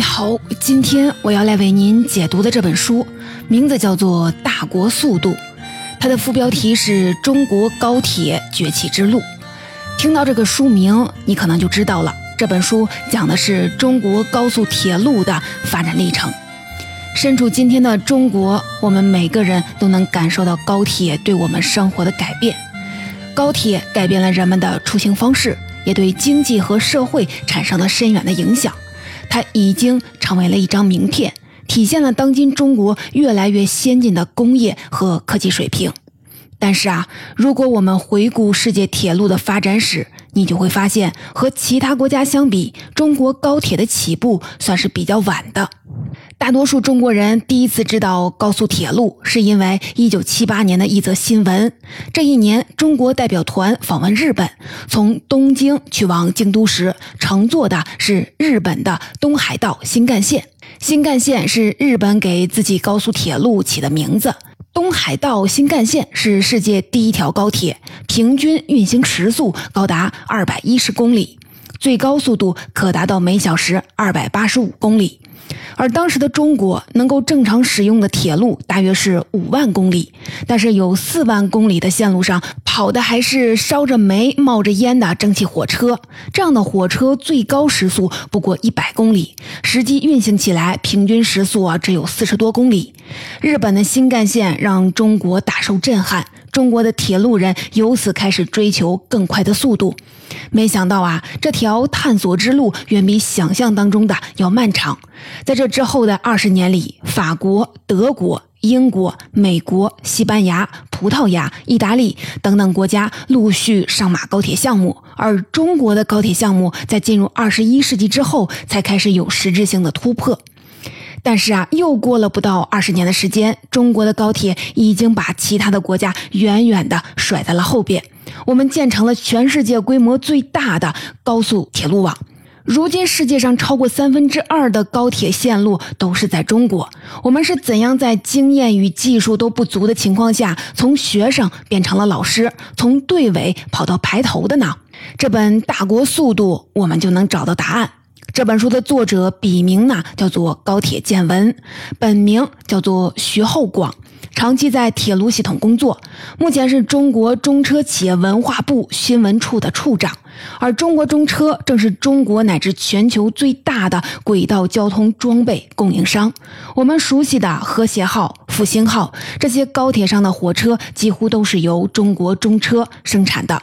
你好，今天我要来为您解读的这本书，名字叫做《大国速度》，它的副标题是中国高铁崛起之路。听到这个书名，你可能就知道了，这本书讲的是中国高速铁路的发展历程。身处今天的中国，我们每个人都能感受到高铁对我们生活的改变。高铁改变了人们的出行方式，也对经济和社会产生了深远的影响。它已经成为了一张名片，体现了当今中国越来越先进的工业和科技水平。但是啊，如果我们回顾世界铁路的发展史，你就会发现，和其他国家相比，中国高铁的起步算是比较晚的。大多数中国人第一次知道高速铁路，是因为1978年的一则新闻。这一年，中国代表团访问日本，从东京去往京都时，乘坐的是日本的东海道新干线。新干线是日本给自己高速铁路起的名字。东海道新干线是世界第一条高铁，平均运行时速高达二百一十公里，最高速度可达到每小时二百八十五公里。而当时的中国能够正常使用的铁路大约是五万公里，但是有四万公里的线路上跑的还是烧着煤、冒着烟的蒸汽火车。这样的火车最高时速不过一百公里，实际运行起来平均时速啊只有四十多公里。日本的新干线让中国大受震撼。中国的铁路人由此开始追求更快的速度，没想到啊，这条探索之路远比想象当中的要漫长。在这之后的二十年里，法国、德国、英国、美国、西班牙、葡萄牙、意大利等等国家陆续上马高铁项目，而中国的高铁项目在进入二十一世纪之后才开始有实质性的突破。但是啊，又过了不到二十年的时间，中国的高铁已经把其他的国家远远的甩在了后边。我们建成了全世界规模最大的高速铁路网。如今，世界上超过三分之二的高铁线路都是在中国。我们是怎样在经验与技术都不足的情况下，从学生变成了老师，从队尾跑到排头的呢？这本《大国速度》，我们就能找到答案。这本书的作者笔名呢叫做高铁见闻，本名叫做徐厚广，长期在铁路系统工作，目前是中国中车企业文化部新闻处的处长。而中国中车正是中国乃至全球最大的轨道交通装备供应商。我们熟悉的和谐号、复兴号这些高铁上的火车，几乎都是由中国中车生产的。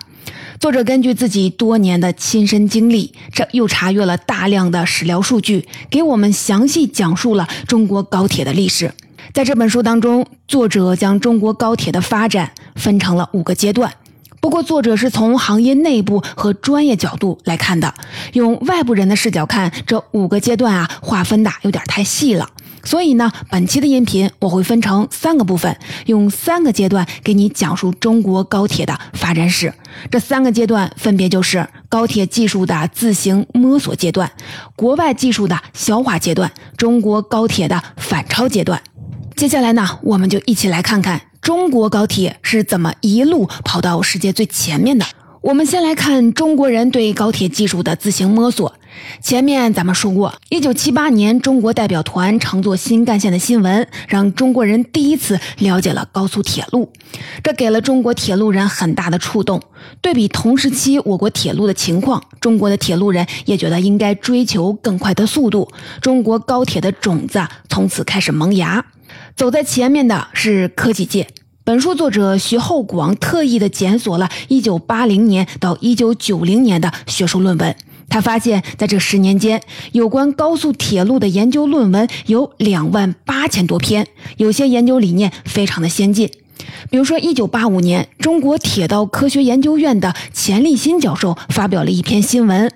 作者根据自己多年的亲身经历，这又查阅了大量的史料数据，给我们详细讲述了中国高铁的历史。在这本书当中，作者将中国高铁的发展分成了五个阶段。不过，作者是从行业内部和专业角度来看的，用外部人的视角看这五个阶段啊，划分的有点太细了。所以呢，本期的音频我会分成三个部分，用三个阶段给你讲述中国高铁的发展史。这三个阶段分别就是高铁技术的自行摸索阶段、国外技术的消化阶段、中国高铁的反超阶段。接下来呢，我们就一起来看看中国高铁是怎么一路跑到世界最前面的。我们先来看中国人对高铁技术的自行摸索。前面咱们说过，一九七八年中国代表团乘坐新干线的新闻，让中国人第一次了解了高速铁路，这给了中国铁路人很大的触动。对比同时期我国铁路的情况，中国的铁路人也觉得应该追求更快的速度。中国高铁的种子从此开始萌芽。走在前面的是科技界。本书作者徐厚广特意的检索了1980年到1990年的学术论文，他发现，在这十年间，有关高速铁路的研究论文有两万八千多篇，有些研究理念非常的先进。比如说，1985年，中国铁道科学研究院的钱立新教授发表了一篇新闻，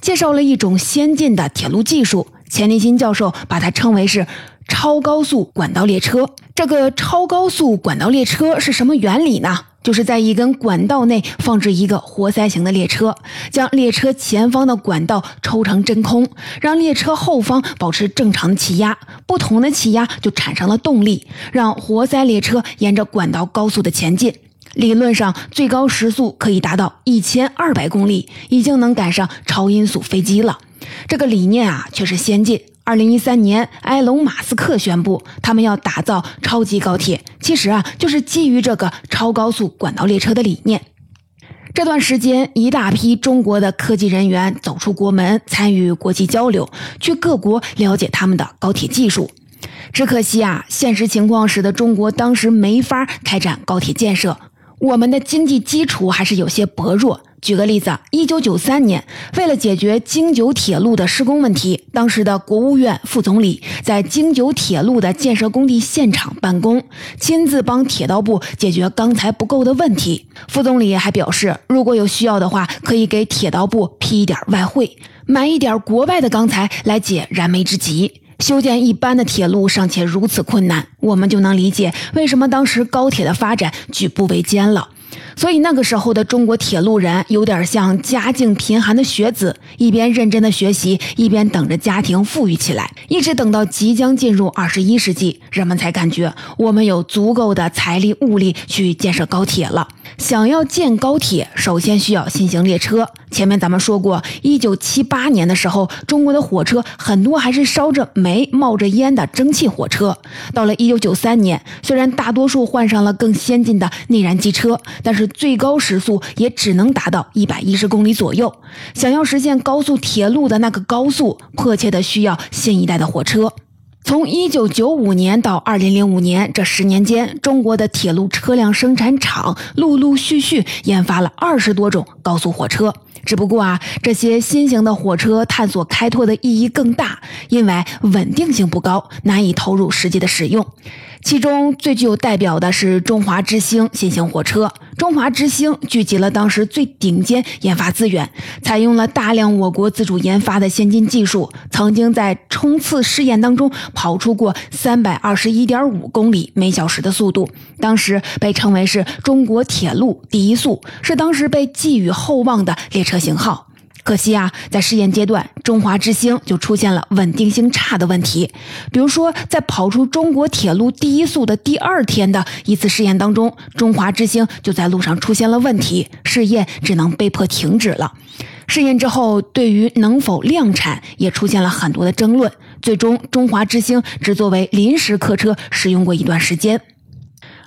介绍了一种先进的铁路技术。钱立新教授把它称为是。超高速管道列车，这个超高速管道列车是什么原理呢？就是在一根管道内放置一个活塞型的列车，将列车前方的管道抽成真空，让列车后方保持正常的气压，不同的气压就产生了动力，让活塞列车沿着管道高速的前进。理论上最高时速可以达到一千二百公里，已经能赶上超音速飞机了。这个理念啊，确实先进。二零一三年，埃隆·马斯克宣布他们要打造超级高铁，其实啊，就是基于这个超高速管道列车的理念。这段时间，一大批中国的科技人员走出国门，参与国际交流，去各国了解他们的高铁技术。只可惜啊，现实情况使得中国当时没法开展高铁建设，我们的经济基础还是有些薄弱。举个例子，一九九三年，为了解决京九铁路的施工问题，当时的国务院副总理在京九铁路的建设工地现场办公，亲自帮铁道部解决钢材不够的问题。副总理还表示，如果有需要的话，可以给铁道部批一点外汇，买一点国外的钢材来解燃眉之急。修建一般的铁路尚且如此困难，我们就能理解为什么当时高铁的发展举步维艰了。所以那个时候的中国铁路人有点像家境贫寒的学子，一边认真的学习，一边等着家庭富裕起来，一直等到即将进入二十一世纪，人们才感觉我们有足够的财力物力去建设高铁了。想要建高铁，首先需要新型列车。前面咱们说过，一九七八年的时候，中国的火车很多还是烧着煤、冒着烟的蒸汽火车。到了一九九三年，虽然大多数换上了更先进的内燃机车，但是最高时速也只能达到一百一十公里左右。想要实现高速铁路的那个高速，迫切的需要新一代的火车。从一九九五年到二零零五年这十年间，中国的铁路车辆生产厂陆陆续续研发了二十多种高速火车。只不过啊，这些新型的火车探索开拓的意义更大，因为稳定性不高，难以投入实际的使用。其中最具有代表的是中华之星新型火车。中华之星聚集了当时最顶尖研发资源，采用了大量我国自主研发的先进技术，曾经在冲刺试验当中跑出过三百二十一点五公里每小时的速度，当时被称为是中国铁路第一速，是当时被寄予厚望的列车型号。可惜啊，在试验阶段，中华之星就出现了稳定性差的问题。比如说，在跑出中国铁路第一速的第二天的一次试验当中，中华之星就在路上出现了问题，试验只能被迫停止了。试验之后，对于能否量产也出现了很多的争论。最终，中华之星只作为临时客车使用过一段时间。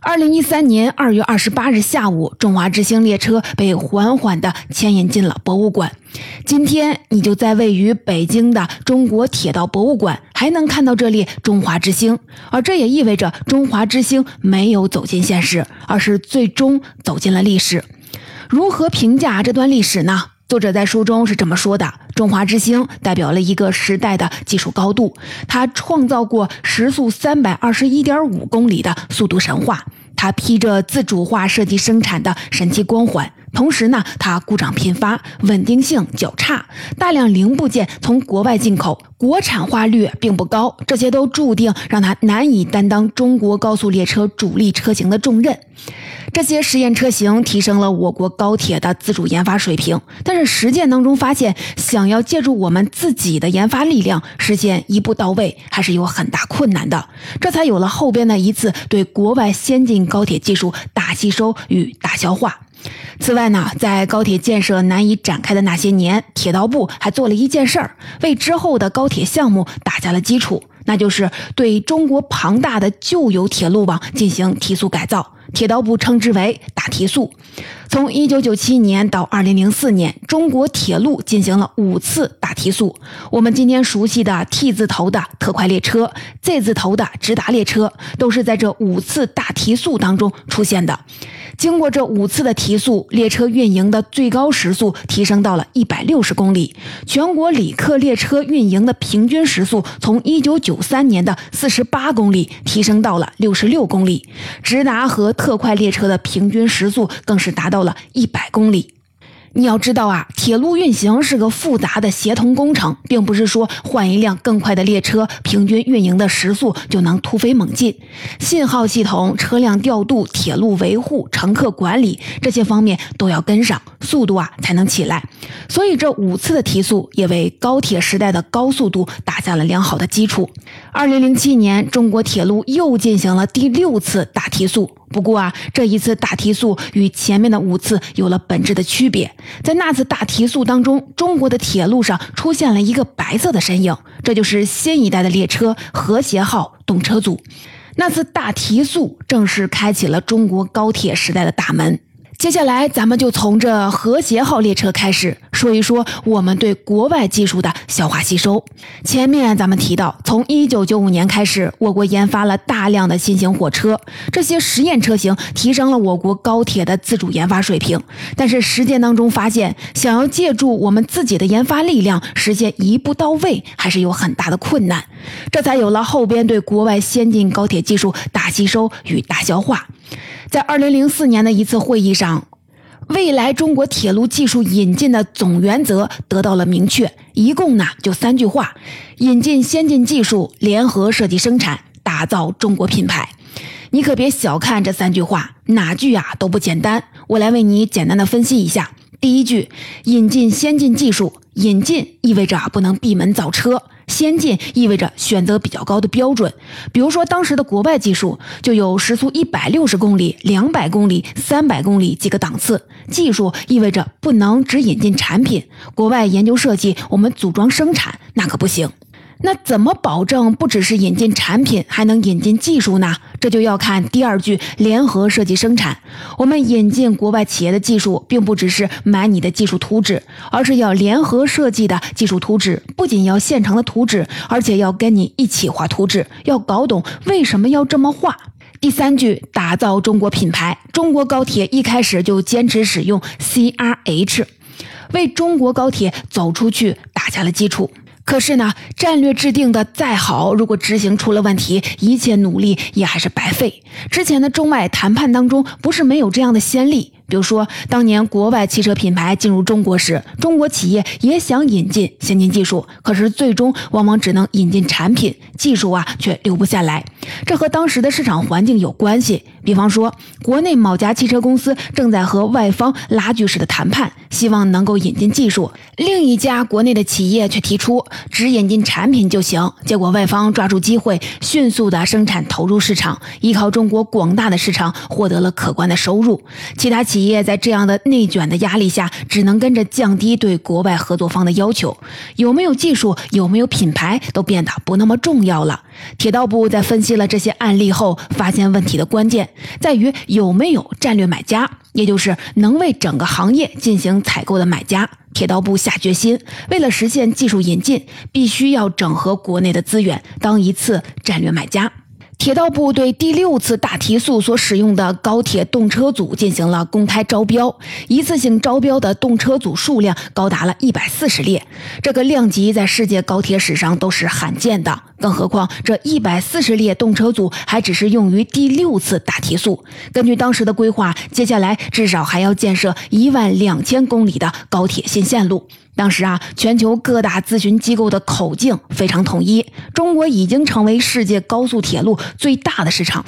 二零一三年二月二十八日下午，中华之星列车被缓缓地牵引进了博物馆。今天，你就在位于北京的中国铁道博物馆，还能看到这列中华之星。而这也意味着中华之星没有走进现实，而是最终走进了历史。如何评价这段历史呢？作者在书中是这么说的：中华之星代表了一个时代的技术高度，它创造过时速三百二十一点五公里的速度神话，它披着自主化设计生产的神奇光环。同时呢，它故障频发，稳定性较差，大量零部件从国外进口，国产化率并不高，这些都注定让它难以担当中国高速列车主力车型的重任。这些实验车型提升了我国高铁的自主研发水平，但是实践当中发现，想要借助我们自己的研发力量实现一步到位，还是有很大困难的。这才有了后边的一次对国外先进高铁技术大吸收与大消化。此外呢，在高铁建设难以展开的那些年，铁道部还做了一件事儿，为之后的高铁项目打下了基础，那就是对中国庞大的旧有铁路网进行提速改造。铁道部称之为“大提速”。从1997年到2004年，中国铁路进行了五次大提速。我们今天熟悉的 T 字头的特快列车、Z 字头的直达列车，都是在这五次大提速当中出现的。经过这五次的提速，列车运营的最高时速提升到了一百六十公里。全国旅客列车运营的平均时速从一九九三年的四十八公里提升到了六十六公里。直达和特快列车的平均时速更是达到了一百公里。你要知道啊，铁路运行是个复杂的协同工程，并不是说换一辆更快的列车，平均运营的时速就能突飞猛进。信号系统、车辆调度、铁路维护、乘客管理这些方面都要跟上，速度啊才能起来。所以这五次的提速也为高铁时代的高速度打下了良好的基础。二零零七年，中国铁路又进行了第六次大提速。不过啊，这一次大提速与前面的五次有了本质的区别。在那次大提速当中，中国的铁路上出现了一个白色的身影，这就是新一代的列车——和谐号动车组。那次大提速正式开启了中国高铁时代的大门。接下来，咱们就从这和谐号列车开始说一说我们对国外技术的消化吸收。前面咱们提到，从1995年开始，我国研发了大量的新型火车，这些实验车型提升了我国高铁的自主研发水平。但是实践当中发现，想要借助我们自己的研发力量实现一步到位，还是有很大的困难。这才有了后边对国外先进高铁技术大吸收与大消化。在二零零四年的一次会议上，未来中国铁路技术引进的总原则得到了明确，一共呢就三句话：引进先进技术，联合设计生产，打造中国品牌。你可别小看这三句话，哪句啊都不简单。我来为你简单的分析一下。第一句，引进先进技术，引进意味着啊不能闭门造车。先进意味着选择比较高的标准，比如说当时的国外技术就有时速一百六十公里、两百公里、三百公里几个档次。技术意味着不能只引进产品，国外研究设计，我们组装生产那可不行。那怎么保证不只是引进产品，还能引进技术呢？这就要看第二句联合设计生产。我们引进国外企业的技术，并不只是买你的技术图纸，而是要联合设计的技术图纸。不仅要现成的图纸，而且要跟你一起画图纸，要搞懂为什么要这么画。第三句打造中国品牌，中国高铁一开始就坚持使用 CRH，为中国高铁走出去打下了基础。可是呢，战略制定的再好，如果执行出了问题，一切努力也还是白费。之前的中外谈判当中，不是没有这样的先例。比如说，当年国外汽车品牌进入中国时，中国企业也想引进先进技术，可是最终往往只能引进产品，技术啊却留不下来。这和当时的市场环境有关系。比方说，国内某家汽车公司正在和外方拉锯式的谈判，希望能够引进技术；另一家国内的企业却提出只引进产品就行。结果外方抓住机会，迅速的生产投入市场，依靠中国广大的市场获得了可观的收入。其他企业在这样的内卷的压力下，只能跟着降低对国外合作方的要求，有没有技术，有没有品牌，都变得不那么重要了。铁道部在分析了这些案例后，发现问题的关键在于有没有战略买家，也就是能为整个行业进行采购的买家。铁道部下决心，为了实现技术引进，必须要整合国内的资源，当一次战略买家。铁道部对第六次大提速所使用的高铁动车组进行了公开招标，一次性招标的动车组数量高达了一百四十列，这个量级在世界高铁史上都是罕见的。更何况这一百四十列动车组还只是用于第六次大提速。根据当时的规划，接下来至少还要建设一万两千公里的高铁新线路。当时啊，全球各大咨询机构的口径非常统一，中国已经成为世界高速铁路最大的市场。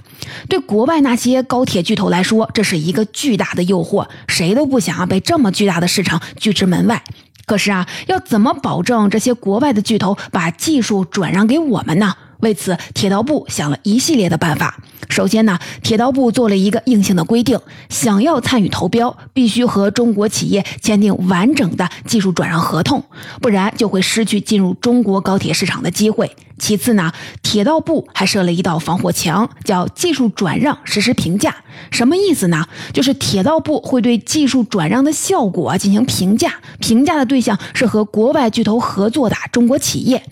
对国外那些高铁巨头来说，这是一个巨大的诱惑，谁都不想啊被这么巨大的市场拒之门外。可是啊，要怎么保证这些国外的巨头把技术转让给我们呢？为此，铁道部想了一系列的办法。首先呢，铁道部做了一个硬性的规定：想要参与投标，必须和中国企业签订完整的技术转让合同，不然就会失去进入中国高铁市场的机会。其次呢，铁道部还设了一道防火墙，叫技术转让实施评价。什么意思呢？就是铁道部会对技术转让的效果进行评价，评价的对象是和国外巨头合作的中国企业。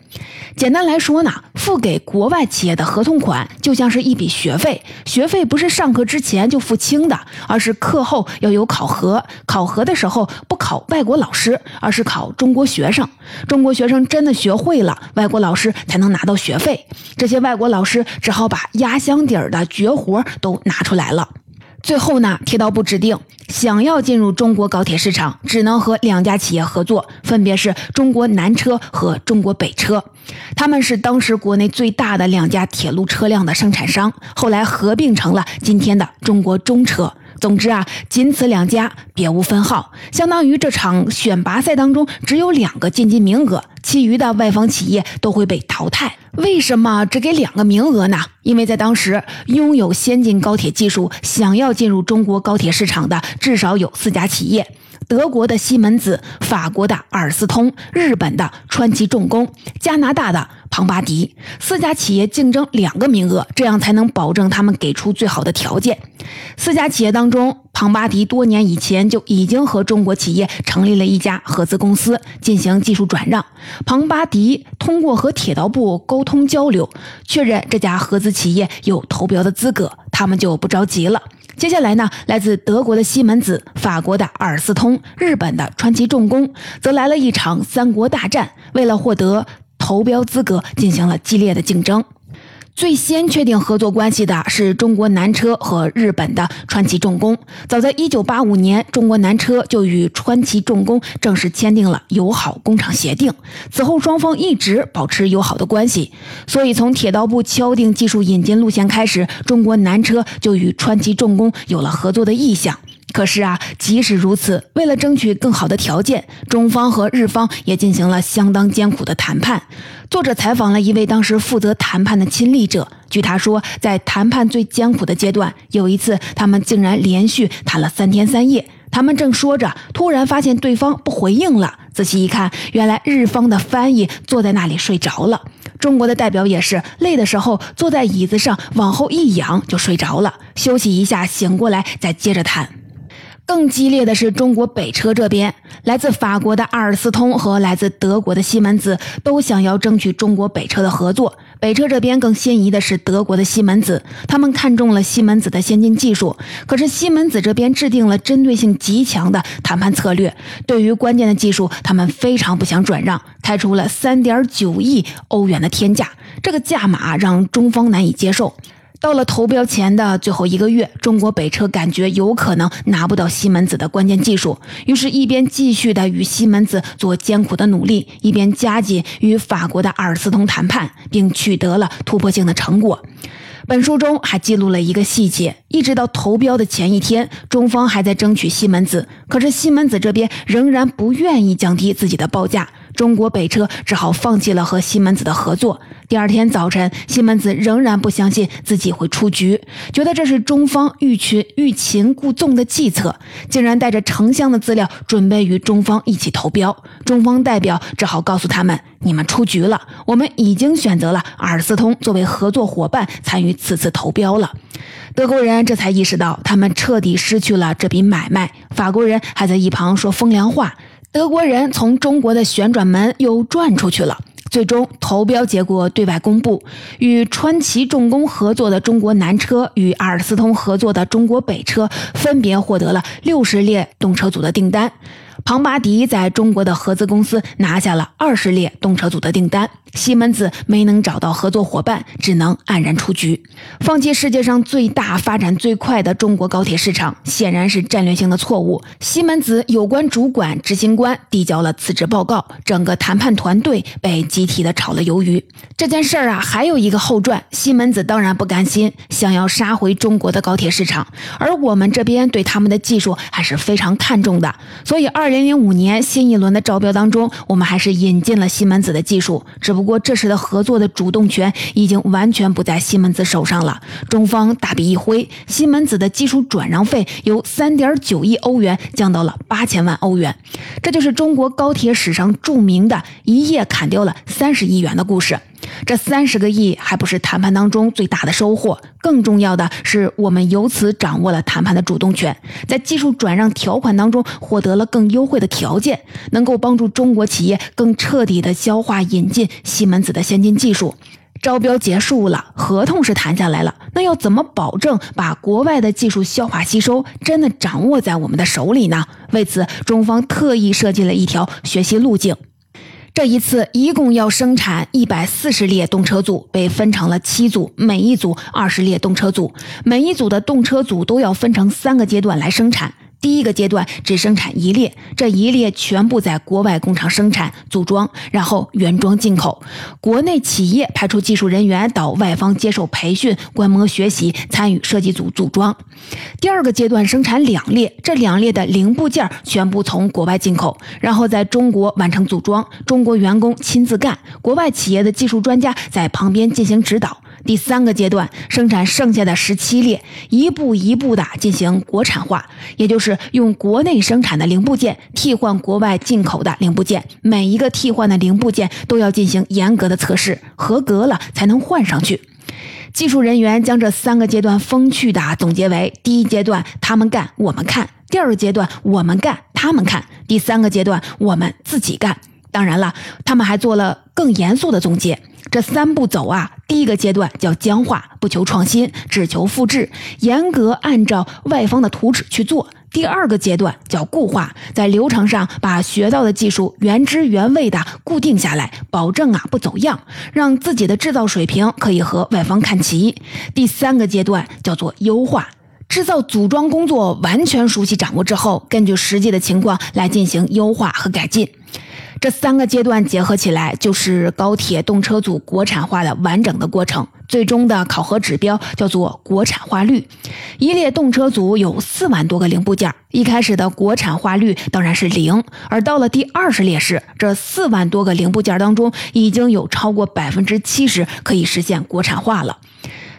简单来说呢，付给国外企业的合同款就像是一笔学费，学费不是上课之前就付清的，而是课后要有考核，考核的时候不考外国老师，而是考中国学生。中国学生真的学会了，外国老师才能拿到学费。这些外国老师只好把压箱底儿的绝活都拿出来了。最后呢，铁道部指定，想要进入中国高铁市场，只能和两家企业合作，分别是中国南车和中国北车。他们是当时国内最大的两家铁路车辆的生产商，后来合并成了今天的中国中车。总之啊，仅此两家，别无分号，相当于这场选拔赛当中只有两个晋级名额，其余的外方企业都会被淘汰。为什么只给两个名额呢？因为在当时，拥有先进高铁技术、想要进入中国高铁市场的至少有四家企业。德国的西门子、法国的阿尔斯通、日本的川崎重工、加拿大的庞巴迪四家企业竞争两个名额，这样才能保证他们给出最好的条件。四家企业当中，庞巴迪多年以前就已经和中国企业成立了一家合资公司进行技术转让。庞巴迪通过和铁道部沟通交流，确认这家合资企业有投标的资格，他们就不着急了。接下来呢，来自德国的西门子、法国的阿尔斯通、日本的川崎重工，则来了一场三国大战，为了获得投标资格，进行了激烈的竞争。最先确定合作关系的是中国南车和日本的川崎重工。早在1985年，中国南车就与川崎重工正式签订了友好工厂协定。此后，双方一直保持友好的关系。所以，从铁道部敲定技术引进路线开始，中国南车就与川崎重工有了合作的意向。可是啊，即使如此，为了争取更好的条件，中方和日方也进行了相当艰苦的谈判。作者采访了一位当时负责谈判的亲历者，据他说，在谈判最艰苦的阶段，有一次他们竟然连续谈了三天三夜。他们正说着，突然发现对方不回应了。仔细一看，原来日方的翻译坐在那里睡着了。中国的代表也是累的时候坐在椅子上往后一仰就睡着了，休息一下醒过来再接着谈。更激烈的是，中国北车这边，来自法国的阿尔斯通和来自德国的西门子都想要争取中国北车的合作。北车这边更心仪的是德国的西门子，他们看中了西门子的先进技术。可是西门子这边制定了针对性极强的谈判策略，对于关键的技术，他们非常不想转让，开出了三点九亿欧元的天价，这个价码让中方难以接受。到了投标前的最后一个月，中国北车感觉有可能拿不到西门子的关键技术，于是，一边继续的与西门子做艰苦的努力，一边加紧与法国的阿尔斯通谈判，并取得了突破性的成果。本书中还记录了一个细节：一直到投标的前一天，中方还在争取西门子，可是西门子这边仍然不愿意降低自己的报价。中国北车只好放弃了和西门子的合作。第二天早晨，西门子仍然不相信自己会出局，觉得这是中方欲擒欲擒故纵的计策，竟然带着成箱的资料准备与中方一起投标。中方代表只好告诉他们：“你们出局了，我们已经选择了阿尔斯通作为合作伙伴参与此次投标了。”德国人这才意识到，他们彻底失去了这笔买卖。法国人还在一旁说风凉话。德国人从中国的旋转门又转出去了。最终投标结果对外公布，与川崎重工合作的中国南车与阿尔斯通合作的中国北车分别获得了六十列动车组的订单。庞巴迪在中国的合资公司拿下了二十列动车组的订单，西门子没能找到合作伙伴，只能黯然出局，放弃世界上最大、发展最快的中国高铁市场，显然是战略性的错误。西门子有关主管执行官递交了辞职报告，整个谈判团队被集体的炒了鱿鱼。这件事儿啊，还有一个后传，西门子当然不甘心，想要杀回中国的高铁市场，而我们这边对他们的技术还是非常看重的，所以二。零零五年新一轮的招标当中，我们还是引进了西门子的技术，只不过过这时的合作的主动权已经完全不在西门子手上了。中方大笔一挥，西门子的基础转让费由三点九亿欧元降到了八千万欧元，这就是中国高铁史上著名的一夜砍掉了三十亿元的故事。这三十个亿还不是谈判当中最大的收获，更重要的是，我们由此掌握了谈判的主动权，在技术转让条款当中获得了更优惠的条件，能够帮助中国企业更彻底的消化引进西门子的先进技术。招标结束了，合同是谈下来了，那要怎么保证把国外的技术消化吸收，真的掌握在我们的手里呢？为此，中方特意设计了一条学习路径。这一次一共要生产一百四十列动车组，被分成了七组，每一组二十列动车组，每一组的动车组都要分成三个阶段来生产。第一个阶段只生产一列，这一列全部在国外工厂生产组装，然后原装进口。国内企业派出技术人员到外方接受培训、观摩学习，参与设计组组装。第二个阶段生产两列，这两列的零部件全部从国外进口，然后在中国完成组装，中国员工亲自干，国外企业的技术专家在旁边进行指导。第三个阶段生产剩下的十七列，一步一步的进行国产化，也就是用国内生产的零部件替换国外进口的零部件，每一个替换的零部件都要进行严格的测试，合格了才能换上去。技术人员将这三个阶段风趣的总结为：第一阶段他们干我们看，第二阶段我们干他们看，第三个阶段我们自己干。当然了，他们还做了更严肃的总结。这三步走啊，第一个阶段叫僵化，不求创新，只求复制，严格按照外方的图纸去做。第二个阶段叫固化，在流程上把学到的技术原汁原味的固定下来，保证啊不走样，让自己的制造水平可以和外方看齐。第三个阶段叫做优化，制造组装工作完全熟悉掌握之后，根据实际的情况来进行优化和改进。这三个阶段结合起来，就是高铁动车组国产化的完整的过程。最终的考核指标叫做国产化率。一列动车组有四万多个零部件，一开始的国产化率当然是零，而到了第二十列时，这四万多个零部件当中，已经有超过百分之七十可以实现国产化了。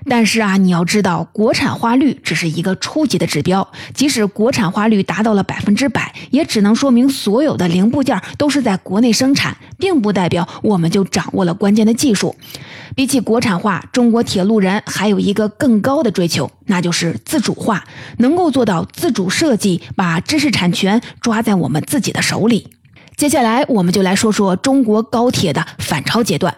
但是啊，你要知道，国产化率只是一个初级的指标。即使国产化率达到了百分之百，也只能说明所有的零部件都是在国内生产，并不代表我们就掌握了关键的技术。比起国产化，中国铁路人还有一个更高的追求，那就是自主化，能够做到自主设计，把知识产权抓在我们自己的手里。接下来，我们就来说说中国高铁的反超阶段。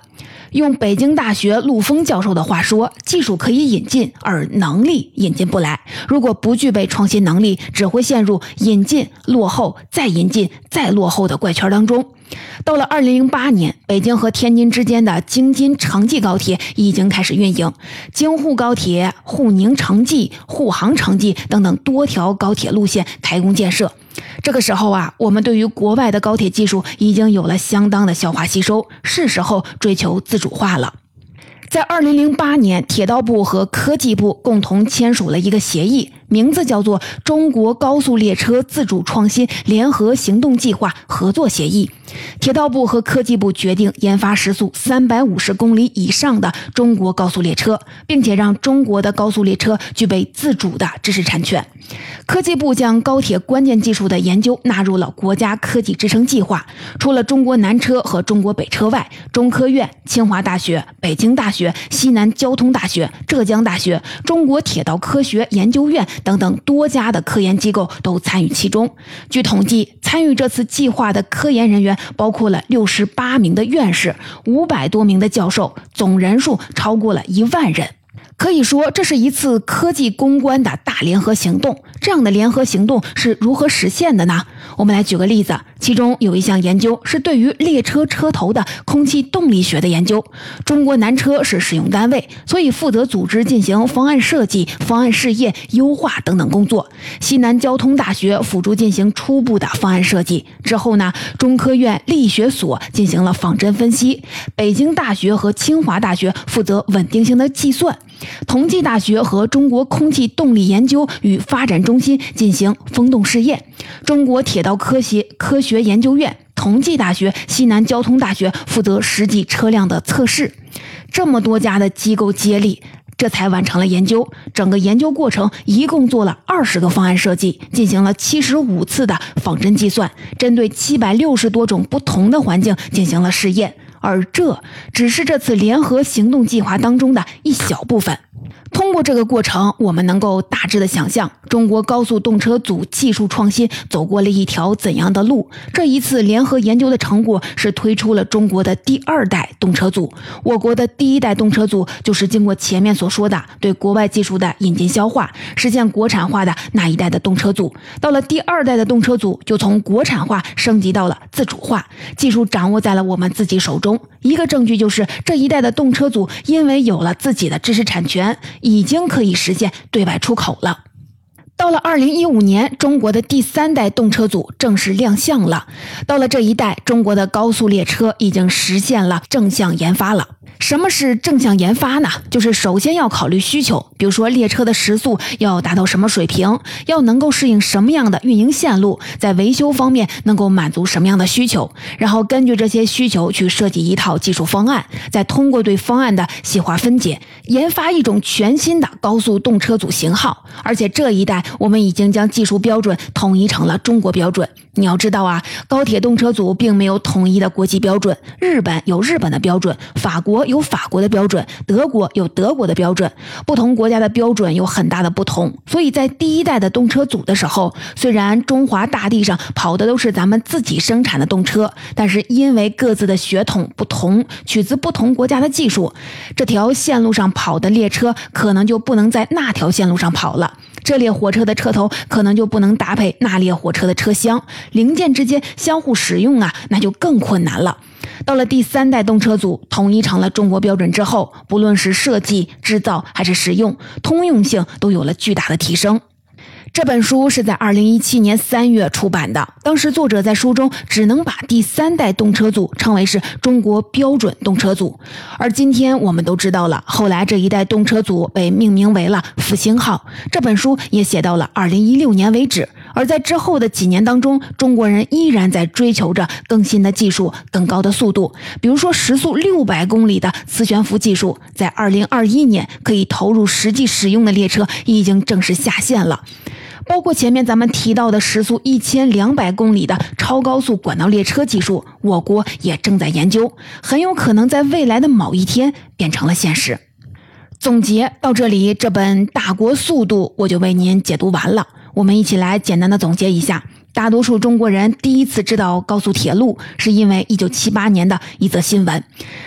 用北京大学陆峰教授的话说，技术可以引进，而能力引进不来。如果不具备创新能力，只会陷入引进落后、再引进再落后的怪圈当中。到了二零零八年，北京和天津之间的京津城际高铁已经开始运营，京沪高铁、沪宁城际、沪杭城际等等多条高铁路线开工建设。这个时候啊，我们对于国外的高铁技术已经有了相当的消化吸收，是时候追求自主化了。在二零零八年，铁道部和科技部共同签署了一个协议。名字叫做《中国高速列车自主创新联合行动计划合作协议》，铁道部和科技部决定研发时速三百五十公里以上的中国高速列车，并且让中国的高速列车具备自主的知识产权。科技部将高铁关键技术的研究纳入了国家科技支撑计划。除了中国南车和中国北车外，中科院、清华大学、北京大学、西南交通大学、浙江大学、中国铁道科学研究院。等等多家的科研机构都参与其中。据统计，参与这次计划的科研人员包括了六十八名的院士、五百多名的教授，总人数超过了一万人。可以说，这是一次科技攻关的大联合行动。这样的联合行动是如何实现的呢？我们来举个例子，其中有一项研究是对于列车车头的空气动力学的研究。中国南车是使用单位，所以负责组织进行方案设计、方案试验、优化等等工作。西南交通大学辅助进行初步的方案设计之后呢，中科院力学所进行了仿真分析，北京大学和清华大学负责稳定性的计算。同济大学和中国空气动力研究与发展中心进行风洞试验，中国铁道科学科学研究院、同济大学、西南交通大学负责实际车辆的测试。这么多家的机构接力，这才完成了研究。整个研究过程一共做了二十个方案设计，进行了七十五次的仿真计算，针对七百六十多种不同的环境进行了试验。而这只是这次联合行动计划当中的一小部分。通过这个过程，我们能够大致的想象中国高速动车组技术创新走过了一条怎样的路。这一次联合研究的成果是推出了中国的第二代动车组。我国的第一代动车组就是经过前面所说的对国外技术的引进消化，实现国产化的那一代的动车组。到了第二代的动车组，就从国产化升级到了自主化，技术掌握在了我们自己手中。一个证据就是这一代的动车组，因为有了自己的知识产权。已经可以实现对外出口了。到了二零一五年，中国的第三代动车组正式亮相了。到了这一代，中国的高速列车已经实现了正向研发了。什么是正向研发呢？就是首先要考虑需求，比如说列车的时速要达到什么水平，要能够适应什么样的运营线路，在维修方面能够满足什么样的需求，然后根据这些需求去设计一套技术方案，再通过对方案的细化分解，研发一种全新的高速动车组型号。而且这一代，我们已经将技术标准统一成了中国标准。你要知道啊，高铁动车组并没有统一的国际标准，日本有日本的标准，法国有法国的标准，德国有德国的标准，不同国家的标准有很大的不同。所以在第一代的动车组的时候，虽然中华大地上跑的都是咱们自己生产的动车，但是因为各自的血统不同，取自不同国家的技术，这条线路上跑的列车可能就不能在那条线路上跑了。这列火车的车头可能就不能搭配那列火车的车厢，零件之间相互使用啊，那就更困难了。到了第三代动车组统一成了中国标准之后，不论是设计、制造还是使用，通用性都有了巨大的提升。这本书是在二零一七年三月出版的。当时作者在书中只能把第三代动车组称为是中国标准动车组，而今天我们都知道了，后来这一代动车组被命名为了复兴号。这本书也写到了二零一六年为止。而在之后的几年当中，中国人依然在追求着更新的技术、更高的速度。比如说，时速六百公里的磁悬浮技术，在二零二一年可以投入实际使用的列车已经正式下线了。包括前面咱们提到的时速一千两百公里的超高速管道列车技术，我国也正在研究，很有可能在未来的某一天变成了现实。总结到这里，这本《大国速度》我就为您解读完了。我们一起来简单的总结一下。大多数中国人第一次知道高速铁路，是因为1978年的一则新闻。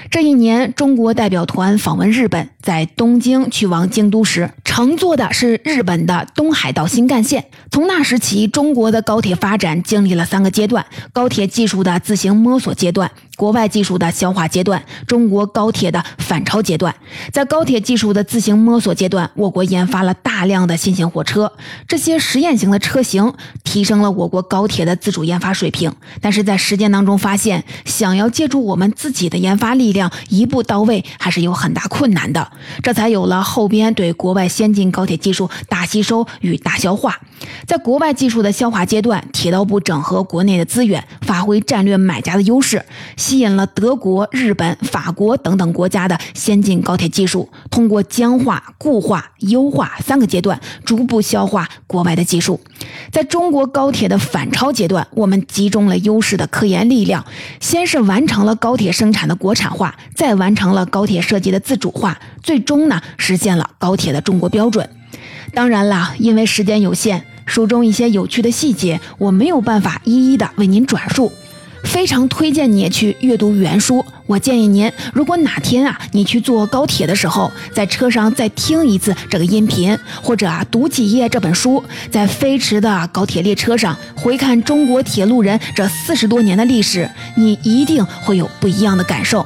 这一年，中国代表团访问日本，在东京去往京都时，乘坐的是日本的东海道新干线。从那时起，中国的高铁发展经历了三个阶段：高铁技术的自行摸索阶段。国外技术的消化阶段，中国高铁的反超阶段，在高铁技术的自行摸索阶段，我国研发了大量的新型火车，这些实验型的车型提升了我国高铁的自主研发水平。但是在实践当中发现，想要借助我们自己的研发力量一步到位，还是有很大困难的。这才有了后边对国外先进高铁技术大吸收与大消化。在国外技术的消化阶段，铁道部整合国内的资源，发挥战略买家的优势。吸引了德国、日本、法国等等国家的先进高铁技术，通过僵化、固化、优化三个阶段，逐步消化国外的技术。在中国高铁的反超阶段，我们集中了优势的科研力量，先是完成了高铁生产的国产化，再完成了高铁设计的自主化，最终呢实现了高铁的中国标准。当然啦，因为时间有限，书中一些有趣的细节我没有办法一一的为您转述。非常推荐你去阅读原书。我建议您，如果哪天啊，你去坐高铁的时候，在车上再听一次这个音频，或者啊读几页这本书，在飞驰的高铁列车上回看中国铁路人这四十多年的历史，你一定会有不一样的感受。